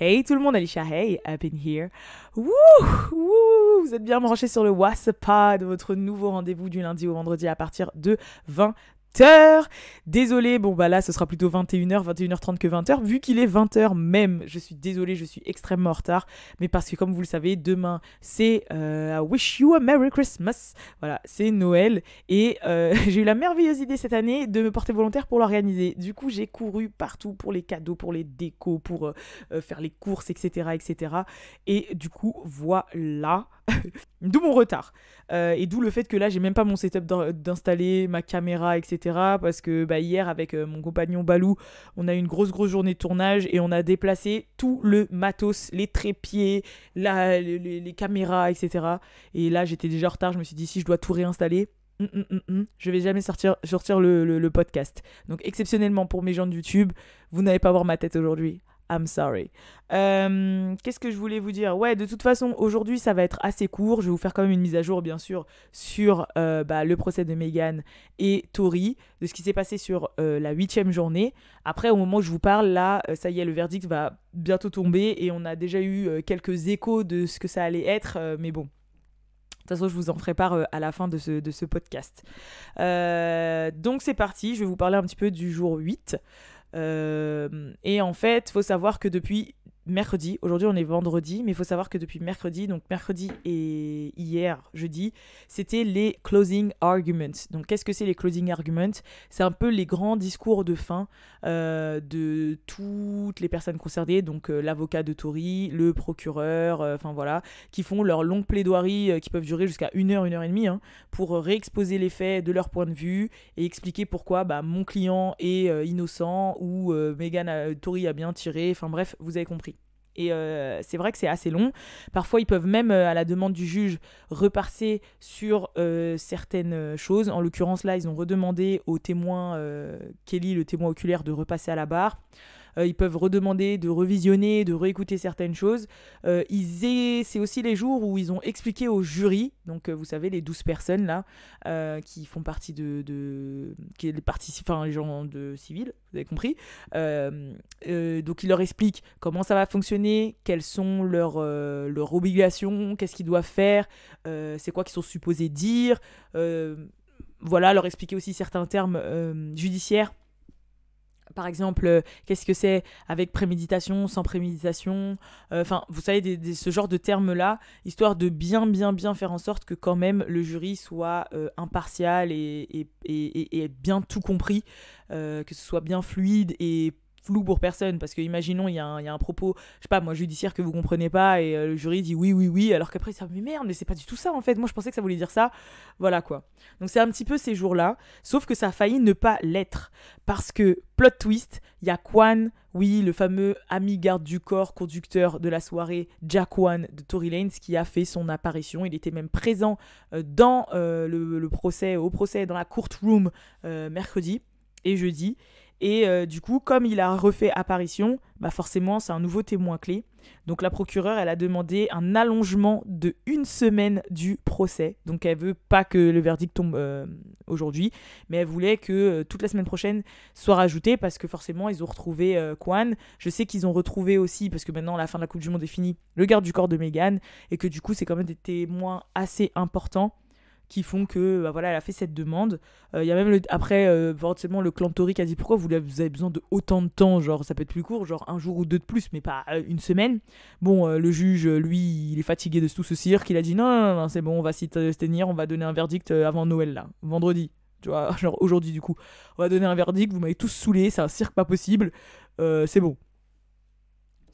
Hey tout le monde, Alicia, hey, up in here. Wouh, vous êtes bien branchés sur le WhatsApp, votre nouveau rendez-vous du lundi au vendredi à partir de 20 Désolé, bon bah là ce sera plutôt 21h, 21h30 que 20h, vu qu'il est 20h même. Je suis désolée, je suis extrêmement en retard, mais parce que comme vous le savez, demain c'est euh, Wish You a Merry Christmas. Voilà, c'est Noël et euh, j'ai eu la merveilleuse idée cette année de me porter volontaire pour l'organiser. Du coup, j'ai couru partout pour les cadeaux, pour les décos, pour euh, faire les courses, etc., etc. Et du coup, voilà. d'où mon retard. et d'où le fait que là, j'ai même pas mon setup d'installer ma caméra, etc parce que bah, hier, avec euh, mon compagnon Balou, on a eu une grosse, grosse journée de tournage et on a déplacé tout le matos, les trépieds, la, les, caméras, etc. Et là, j'étais déjà en retard. Je me suis dit, si je dois tout réinstaller, je hum, hum, hum, je vais jamais sortir, sortir le, le, podcast. Donc, exceptionnellement pour mes gens de YouTube, vous n'allez pas voir ma tête aujourd'hui. I'm sorry. Euh, qu'est-ce que je voulais vous dire? Ouais, de toute façon, aujourd'hui, ça va être assez court. Je vais vous faire quand même une mise à jour, bien sûr, sur euh, bah, le procès de Meghan et Tori, de ce qui s'est passé sur euh, la huitième journée. Après, au moment où je vous parle, là, ça y est, le verdict va bientôt tomber et on a déjà eu quelques échos de ce que ça allait être, mais bon. De toute façon, je vous en ferai part à la fin de ce, de ce podcast. donc, c'est parti. Je vais vous parler un petit peu du jour 8. Euh, et en fait, faut savoir que depuis mercredi. Aujourd'hui, on est vendredi, mais il faut savoir que depuis mercredi, donc mercredi et hier, jeudi, c'était les closing arguments. Donc, qu'est-ce que c'est les closing arguments? C'est un peu les grands discours de fin euh, de toutes les personnes concernées, donc euh, l'avocat de Tory, le procureur, euh, enfin voilà, qui font leur longue plaidoirie qui peuvent durer jusqu'à une heure, une heure et demie, hein, pour réexposer les faits de leur point de vue et expliquer pourquoi bah, mon client est innocent ou Megan Tory a bien tiré. Enfin bref, vous avez compris. Et euh, c'est vrai que c'est assez long. Parfois, ils peuvent même, euh, à la demande du juge, repasser sur euh, certaines choses. En l'occurrence, là, ils ont redemandé au témoin Kelly, le témoin oculaire, de repasser à la barre. Euh, ils peuvent redemander de revisionner, de réécouter certaines choses. Euh, c'est aussi les jours où ils ont expliqué au jury, donc euh, vous savez, les 12 personnes là, qui font partie de. de qui les, enfin, les gens de civil, vous avez compris. donc ils leur expliquent comment ça va fonctionner, quelles sont leurs, leurs obligations, qu'est-ce qu'ils doivent faire, c'est quoi qu'ils sont supposés dire. voilà, leur expliquer aussi certains termes judiciaires par exemple, euh, qu'est-ce que c'est avec préméditation, sans préméditation euh, Enfin, vous savez, ce genre de termes-là, histoire de bien, bien, bien faire en sorte que quand même le jury soit euh, impartial et, et, bien tout compris, que ce soit bien fluide et flou pour personne parce que imaginons il y, a un propos je sais pas moi judiciaire que vous comprenez pas et euh, le jury dit oui oui oui alors qu'après ça mais merde mais c'est pas du tout ça en fait. Moi je pensais que ça voulait dire ça. Voilà quoi. Donc c'est un petit peu ces jours là sauf que ça a failli ne pas l'être. Parce que plot twist il y a Kwan oui le fameux ami garde du corps conducteur de la soirée Jack Wan de Tory Lanez qui a fait son apparition. Il était même présent euh, dans euh, le, le, procès au procès dans la courtroom mercredi. Et jeudi et euh, du coup, comme il a refait apparition, bah forcément, c'est un nouveau témoin clé. Donc la procureure, elle a demandé un allongement de une semaine du procès. Donc elle veut pas que le verdict tombe euh, aujourd'hui, mais elle voulait que euh, toute la semaine prochaine soit rajoutée parce que forcément, ils ont retrouvé Kwan. Je sais qu'ils ont retrouvé aussi, parce que maintenant la fin de la Coupe du Monde est finie, le garde du corps de Meghan, et que du coup, c'est quand même des témoins assez importants qui font que bah voilà elle a fait cette demande. Il euh, y a même le, après euh, forcément le clan Tori qui a dit pourquoi vous, avez besoin de autant de temps genre ça peut être plus court genre un jour ou deux de plus mais pas euh, une semaine. Bon le juge lui il est fatigué de tout ce cirque. Il a dit non non non, c'est bon on va s'y tenir on va donner un verdict avant Noël là vendredi. Tu vois genre aujourd'hui du coup. On va donner un verdict vous m'avez tous saoulé c'est un cirque pas possible. C'est bon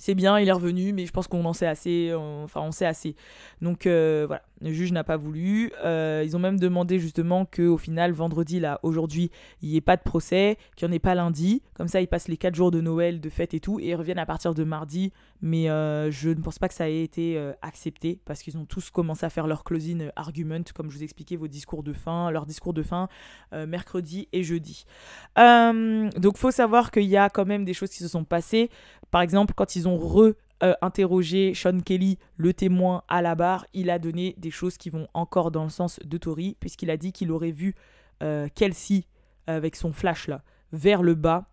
c'est bien, il est revenu, mais je pense qu'on en sait assez. enfin, on sait assez. Donc voilà, le juge n'a pas voulu. Euh, ils ont même demandé justement qu'au final, vendredi, là, aujourd'hui, il n'y ait pas de procès, qu'il n'y en ait pas lundi. Comme ça, ils passent les 4 jours de Noël, de fête et tout, et ils reviennent à partir de mardi. Mais euh, je ne pense pas que ça ait été euh, accepté, parce qu'ils ont tous commencé à faire leur closing argument, comme je vous expliquais, vos discours de fin, leur discours de fin, mercredi et jeudi. donc, faut savoir qu'il y a quand même des choses qui se sont passées. Par exemple, quand ils ont re euh, interrogé Sean Kelly, le témoin à la barre, il a donné des choses qui vont encore dans le sens de Tori, puisqu'il a dit qu'il aurait vu euh, Kelsey avec son flash là vers le bas.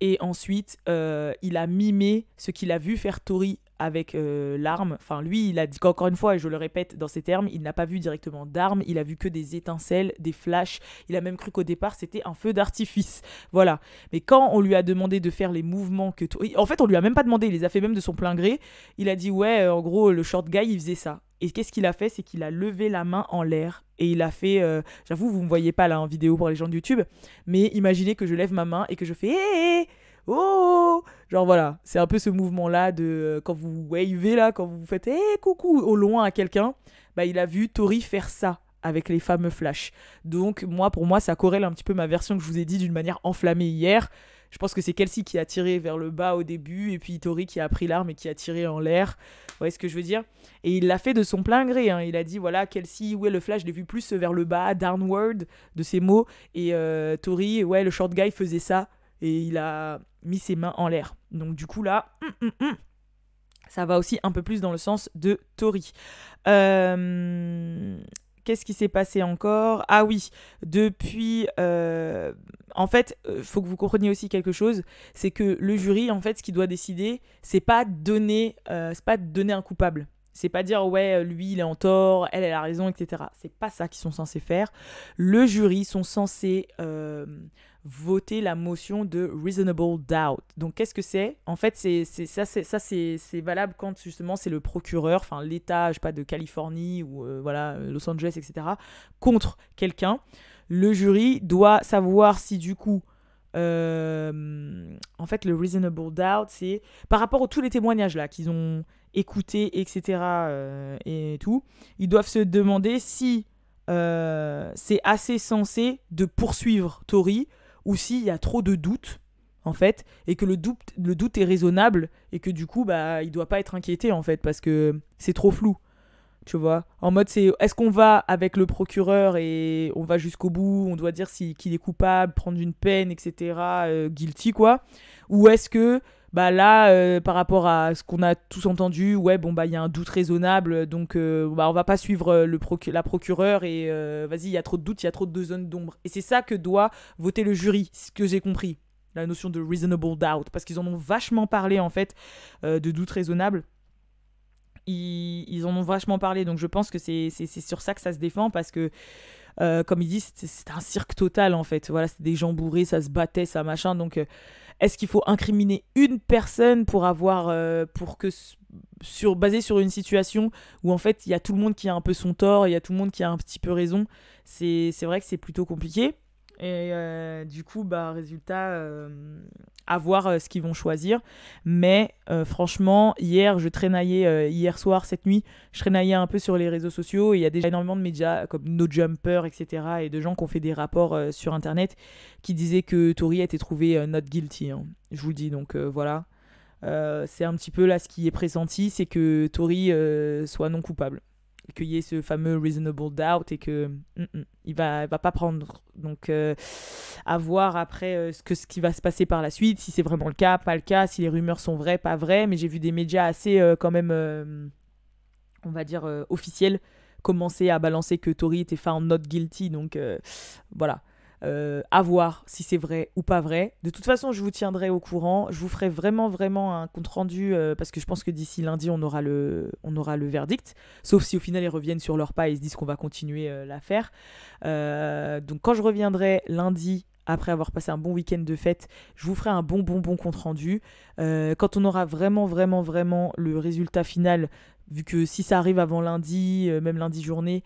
Et ensuite, euh, il a mimé ce qu'il a vu faire Tori avec euh, l'arme. Enfin, lui, il a dit qu'encore une fois, et je le répète dans ces termes, il n'a pas vu directement d'arme, il a vu que des étincelles, des flashs. Il a même cru qu'au départ, c'était un feu d'artifice. Voilà. Mais quand on lui a demandé de faire les mouvements que. En fait, on lui a même pas demandé, il les a fait même de son plein gré. Il a dit, ouais, euh, en gros, le short guy, il faisait ça. Et qu'est-ce qu'il a fait? C'est qu'il a levé la main en l'air et il a fait. Euh, j'avoue, vous ne me voyez pas là en vidéo pour les gens de YouTube, mais imaginez que je lève ma main et que je fais. Hé oh Genre voilà, c'est un peu ce mouvement-là de euh, quand vous wavez là, quand vous faites hé coucou au loin à quelqu'un, bah il a vu Tori faire ça avec les fameux flashs. Donc moi pour moi ça corrèle un petit peu ma version que je vous ai dit d'une manière enflammée hier. Je pense que c'est Kelsey qui a tiré vers le bas au début et puis Tori qui a pris l'arme et qui a tiré en l'air. Vous voyez ce que je veux dire? Et il l'a fait de son plein gré. Hein. Il a dit voilà, Kelsey, ouais, le flash, je l'ai vu plus vers le bas, downward de ses mots. Et euh, Tori, ouais, le short guy faisait ça et il a mis ses mains en l'air. Donc du coup là, hum, hum, hum, ça va aussi un peu plus dans le sens de Tori. Euh, qu'est-ce qui s'est passé encore? Ah oui, depuis... Euh, en fait, il euh, faut que vous compreniez aussi quelque chose, c'est que le jury, en fait, ce qu'il doit décider, c'est pas donner, c'est pas donner un coupable. C'est pas dire ouais, lui il est en tort, elle elle a raison, etc. C'est pas ça qu'ils sont censés faire. Le jury sont censés voter la motion de reasonable doubt. Donc qu'est-ce que c'est? En fait, c'est ça c'est valable quand justement c'est le procureur, enfin l'État, je sais pas de Californie ou euh, voilà Los Angeles, etc. contre quelqu'un. Le jury doit savoir si du coup euh, en fait, le reasonable doubt, c'est par rapport à tous les témoignages là qu'ils ont écoutés, etc. Euh, et tout, ils doivent se demander si c'est assez sensé de poursuivre Tori ou s'il y a trop de doutes en fait et que le doute est raisonnable et que du coup bah il doit pas être inquiété en fait parce que c'est trop flou tu vois. En mode c'est est-ce qu'on va avec le procureur et on va jusqu'au bout on doit dire si qu'il est coupable prendre une peine etc euh, guilty quoi? Ou est-ce que bah là, euh, par rapport à ce qu'on a tous entendu, ouais, bon, bah, il y a un doute raisonnable, donc euh, bah, on va pas suivre euh, le la procureure et vas-y, il y a trop de doutes, il y a trop de zones d'ombre. Et c'est ça que doit voter le jury, ce que j'ai compris, la notion de reasonable doubt, parce qu'ils en ont vachement parlé, en fait, de doute raisonnable. Ils, ils, en ont vachement parlé, donc je pense que c'est sur ça que ça se défend, parce que comme ils disent, c'est un cirque total en fait. Voilà, c'était des gens bourrés, ça se battait, ça machin. Donc, est-ce qu'il faut incriminer une personne pour avoir, euh, pour que sur basé sur une situation où en fait il y a tout le monde qui a un peu son tort, il y a tout le monde qui a un petit peu raison? C'est vrai que c'est plutôt compliqué. Et euh, du coup, bah, résultat, euh, à voir euh, ce qu'ils vont choisir. Mais franchement, hier, je traînaillais, hier soir, cette nuit, je traînaillais un peu sur les réseaux sociaux et il y a déjà énormément de médias comme No Jumper, etc. et de gens qui ont fait des rapports sur Internet qui disaient que Tori a été trouvé not guilty. Hein. Je vous le dis, donc voilà. c'est un petit peu là ce qui est pressenti, c'est que Tori soit non coupable qu'il y ait ce fameux reasonable doubt et que mm, mm, il va pas prendre. Donc euh, à voir après euh, ce que ce qui va se passer par la suite si c'est vraiment le cas pas le cas si les rumeurs sont vraies pas vraies. Mais j'ai vu des médias assez euh, quand même on va dire officiels commencer à balancer que Tori était found not guilty. Donc voilà euh, à voir si c'est vrai ou pas vrai. De toute façon, je vous tiendrai au courant. Je vous ferai vraiment, vraiment un compte rendu euh, parce que je pense que d'ici lundi, on aura, le, on aura le verdict. Sauf si au final, ils reviennent sur leur pas et se disent qu'on va continuer euh, l'affaire. donc, quand je reviendrai lundi après avoir passé un bon week-end de fête, je vous ferai un bon, bon, bon compte rendu. quand on aura vraiment, vraiment, vraiment le résultat final, vu que si ça arrive avant lundi, même lundi journée,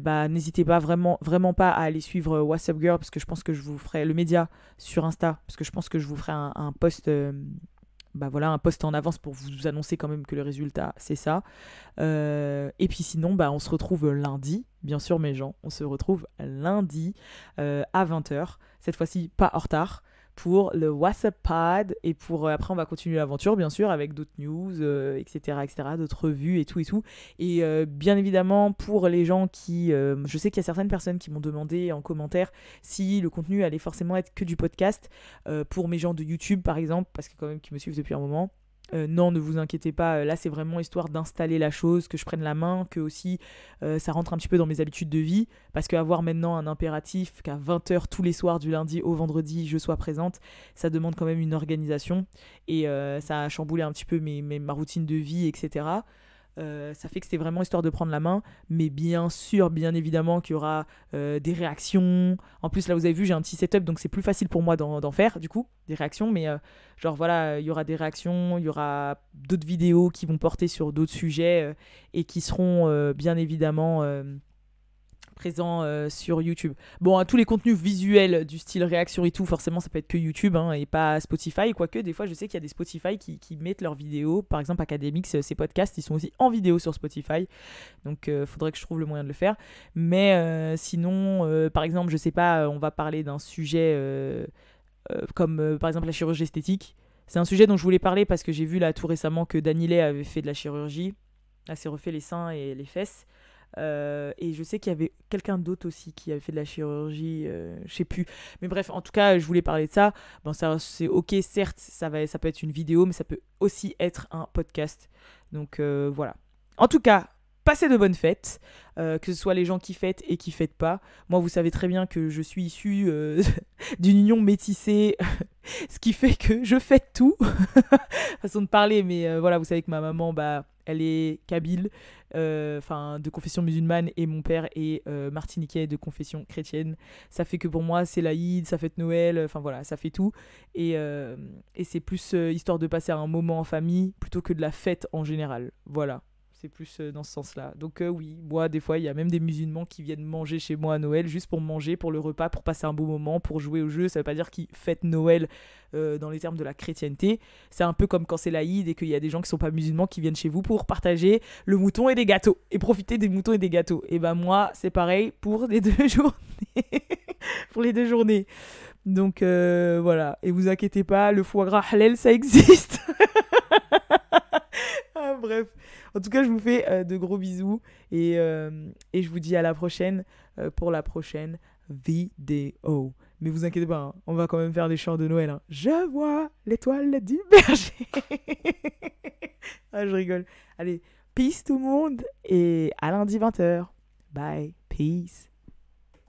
bah, n'hésitez pas vraiment, pas à aller suivre euh, WhatsApp Girl parce que je pense que je vous ferai le média sur Insta parce que je pense que je vous ferai un, post. Euh, bah voilà, un post en avance pour vous annoncer quand même que le résultat, c'est ça. Euh, et puis sinon, bah, on se retrouve lundi, bien sûr mes gens, on se retrouve lundi à 20h, cette fois-ci pas en retard pour le WhatsApp Pod et pour euh, après on va continuer l'aventure bien sûr avec d'autres news etc euh, etc d'autres revues et tout et tout. Et euh, bien évidemment pour les gens qui je sais qu'il y a certaines personnes qui m'ont demandé en commentaire si le contenu allait forcément être que du podcast pour mes gens de YouTube par exemple parce que quand même qui me suivent depuis un moment euh, non, ne vous inquiétez pas, là c'est vraiment histoire d'installer la chose, que je prenne la main, que aussi ça rentre un petit peu dans mes habitudes de vie, parce qu'avoir maintenant un impératif qu'à 20h tous les soirs du lundi au vendredi je sois présente, ça demande quand même une organisation, et ça a chamboulé un petit peu mes, ma routine de vie, etc. Euh, ça fait que c'était vraiment histoire de prendre la main. Mais bien sûr, bien évidemment qu'il y aura euh, des réactions. En plus, là, vous avez vu, j'ai un petit setup, donc c'est plus facile pour moi d'en faire, du coup, des réactions. Mais euh, genre, voilà, il y aura des réactions, il y aura d'autres vidéos qui vont porter sur d'autres sujets et qui seront bien évidemment présent euh, sur YouTube. Bon, tous les contenus visuels du style réaction et tout, forcément, ça peut être que YouTube hein, et pas Spotify. Quoique, des fois, je sais qu'il y a des Spotify qui, mettent leurs vidéos. Par exemple, Academics, euh, ces podcasts, ils sont aussi en vidéo sur Spotify. Donc, il euh, faudrait que je trouve le moyen de le faire. Mais sinon, par exemple, je sais pas, on va parler d'un sujet comme par exemple la chirurgie esthétique. C'est un sujet dont je voulais parler parce que j'ai vu là tout récemment que Danilé avait fait de la chirurgie. Elle s'est refait les seins et les fesses. Euh, et je sais qu'il y avait quelqu'un d'autre aussi qui avait fait de la chirurgie, euh, je sais plus. Mais bref, en tout cas, je voulais parler de ça. Bon, ça c'est ok, certes, ça, va, ça peut être une vidéo, mais ça peut aussi être un podcast. Donc euh, voilà. En tout cas, passez de bonnes fêtes, que ce soit les gens qui fêtent et qui fêtent pas. Moi, vous savez très bien que je suis issu d'une union métissée, ce qui fait que je fête tout. Façon de parler, mais voilà, vous savez que ma maman, bah elle est kabyle, euh, enfin de confession musulmane, et mon père est euh, martiniquais de confession chrétienne. Ça fait que pour moi, c'est l'Aïd, ça fait Noël, enfin voilà, ça fait tout. Et, euh, et c'est plus histoire de passer un moment en famille plutôt que de la fête en général. Voilà c'est plus euh, dans ce sens-là. Donc euh, oui, moi des fois il y a même des musulmans qui viennent manger chez moi à Noël juste pour manger, pour le repas, pour passer un beau moment, pour jouer au jeu. Ça veut pas dire qu'ils fêtent Noël euh, dans les termes de la chrétienté. C'est un peu comme quand c'est l'Aïd et qu'il y a des gens qui sont pas musulmans qui viennent chez vous pour partager le mouton et des gâteaux et profiter des moutons et des gâteaux. Et ben moi c'est pareil pour les deux journées. pour les deux journées. Donc voilà, et vous inquiétez pas, le foie gras halal ça existe. En tout cas, je vous fais euh, de gros bisous et, euh, et, je vous dis à la prochaine euh, pour la prochaine vidéo. Mais vous inquiétez pas, hein, on va quand même faire des chants de Noël. Hein. Je vois l'étoile du berger. ah, je rigole. Allez, peace tout le monde et à lundi 20h. Bye, peace.